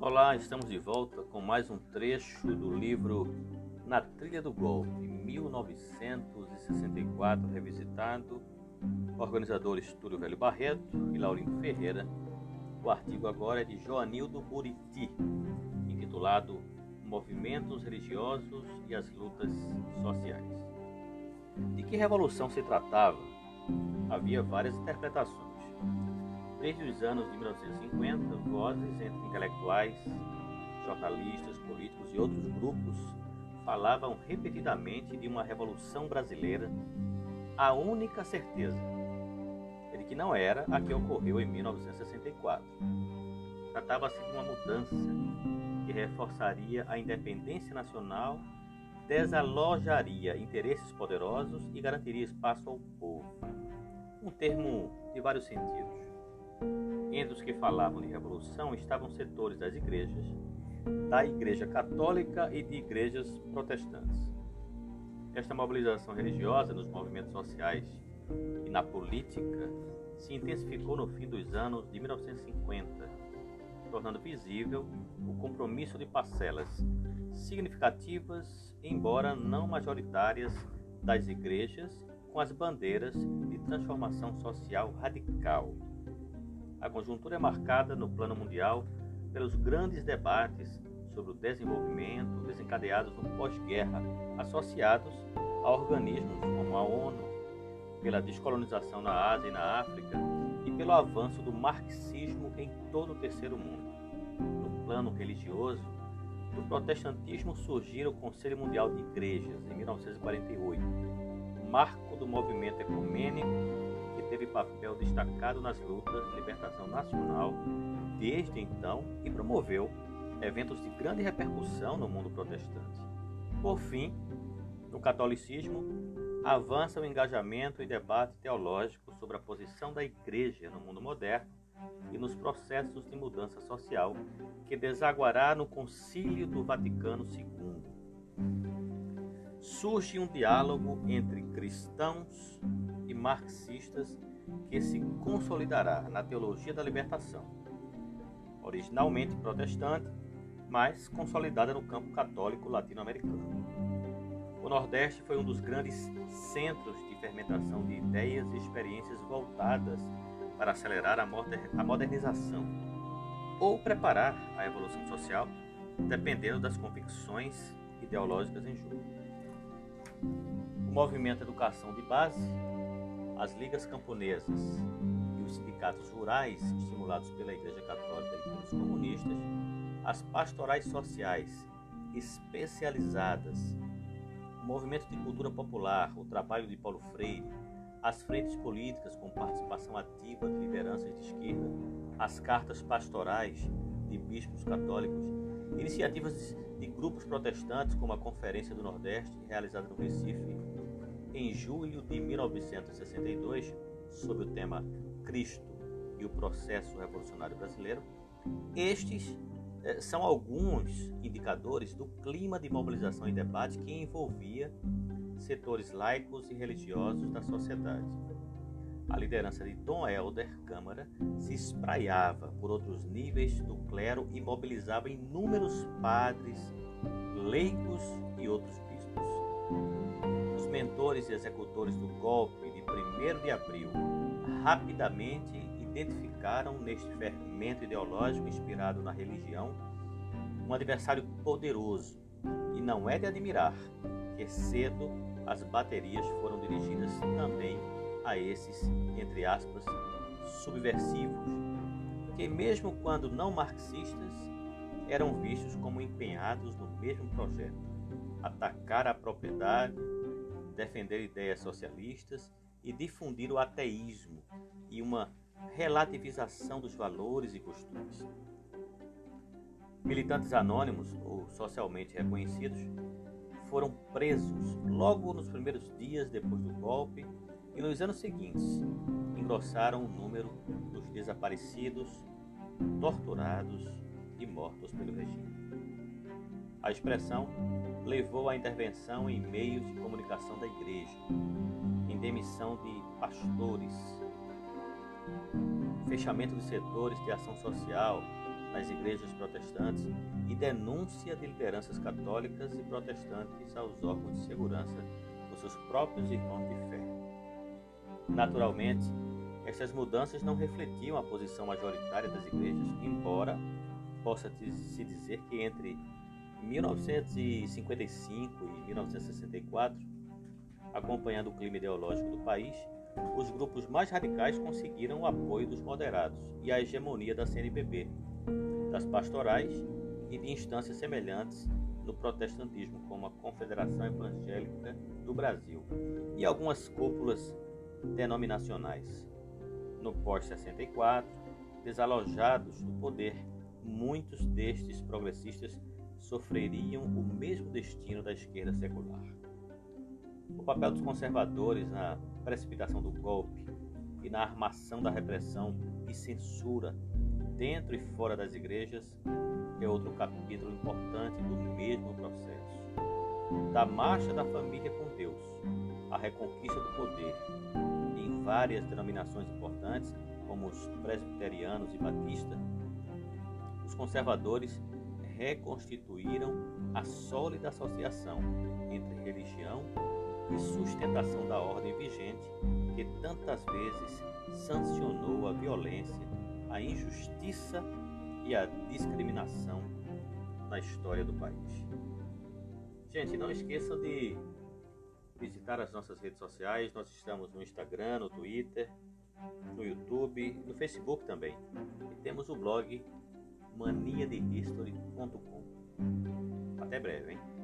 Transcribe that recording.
Olá, estamos de volta com mais um trecho do livro Na Trilha do Golpe, 1964, revisitado, organizadores Túlio Velho Barreto e Laurindo Ferreira. O artigo agora é de Joanildo Buriti, intitulado Movimentos Religiosos e as Lutas Sociais. De que revolução se tratava? Havia várias interpretações. Desde os anos de 1950, vozes entre intelectuais, jornalistas, políticos e outros grupos falavam repetidamente de uma revolução brasileira. A única certeza é de que não era a que ocorreu em 1964. Tratava-se de uma mudança que reforçaria a independência nacional, desalojaria interesses poderosos e garantiria espaço ao povo. Um termo de vários sentidos entre os que falavam de revolução estavam setores das igrejas, da Igreja Católica e de igrejas protestantes. Esta mobilização religiosa nos movimentos sociais e na política se intensificou no fim dos anos de 1950, tornando visível o compromisso de parcelas significativas, embora não majoritárias, das igrejas com as bandeiras de transformação social radical a conjuntura é marcada no plano mundial pelos grandes debates sobre o desenvolvimento desencadeados no pós-guerra, associados a organismos como a ONU, pela descolonização na Ásia e na África e pelo avanço do marxismo em todo o terceiro mundo. No plano religioso, do protestantismo surgiu o Conselho Mundial de Igrejas em 1948, marco do movimento ecumênico teve papel destacado nas lutas de libertação nacional desde então e promoveu eventos de grande repercussão no mundo protestante. Por fim, no catolicismo, avança o engajamento e debate teológico sobre a posição da Igreja no mundo moderno e nos processos de mudança social que desaguará no Concílio do Vaticano II. Surge um diálogo entre cristãos e marxistas que se consolidará na teologia da libertação, originalmente protestante, mas consolidada no campo católico latino-americano. O Nordeste foi um dos grandes centros de fermentação de ideias e experiências voltadas para acelerar a modernização ou preparar a evolução social, dependendo das convicções ideológicas em jogo. O movimento Educação de Base as ligas camponesas e os sindicatos rurais, estimulados pela Igreja Católica e pelos comunistas, as pastorais sociais especializadas, o movimento de cultura popular, o trabalho de Paulo Freire, as frentes políticas com participação ativa de lideranças de esquerda, as cartas pastorais de bispos católicos, iniciativas de grupos protestantes como a Conferência do Nordeste, realizada no Recife em julho de 1962, sob o tema Cristo e o processo revolucionário brasileiro, estes eh, são alguns indicadores do clima de mobilização e debate que envolvia setores laicos e religiosos da sociedade. A liderança de Dom Helder Câmara se espraiava por outros níveis do clero e mobilizava inúmeros padres, leigos e outros bispos. Mentores e executores do golpe de 1 de abril rapidamente identificaram neste fermento ideológico inspirado na religião um adversário poderoso, e não é de admirar que cedo as baterias foram dirigidas também a esses, entre aspas, subversivos, que mesmo quando não marxistas, eram vistos como empenhados no mesmo projeto, atacar a propriedade, defender ideias socialistas e difundir o ateísmo e uma relativização dos valores e costumes. Militantes anônimos ou socialmente reconhecidos foram presos logo nos primeiros dias depois do golpe e nos anos seguintes engrossaram o número dos desaparecidos, torturados e mortos pelo regime. A expressão levou à intervenção em meios de comunicação da igreja, em demissão de pastores, fechamento de setores de ação social, nas igrejas protestantes e denúncia de lideranças católicas e protestantes aos órgãos de segurança dos seus próprios irmãos de fé. Naturalmente, estas mudanças não refletiam a posição majoritária das igrejas, embora possa se dizer que entre 1955 e 1964, acompanhando o clima ideológico do país, os grupos mais radicais conseguiram o apoio dos moderados e a hegemonia da CNBB, das pastorais e de instâncias semelhantes no protestantismo, como a Confederação Evangélica do Brasil e algumas cúpulas denominacionais. No pós-64, desalojados do poder, muitos destes progressistas sofreriam o mesmo destino da esquerda secular. O papel dos conservadores na precipitação do golpe e na armação da repressão e censura dentro e fora das igrejas é outro capítulo importante do mesmo processo. Da marcha da família com Deus, a reconquista do poder, em várias denominações importantes, como os presbiterianos e batistas, os conservadores reconstituíram a sólida associação entre religião e sustentação da ordem vigente que tantas vezes sancionou a violência, a injustiça e a discriminação na história do país. Gente, não esqueçam de visitar as nossas redes sociais. Nós estamos no Instagram, no Twitter, no YouTube, no Facebook também. E temos o blog maniadehistory.com. Até breve, hein?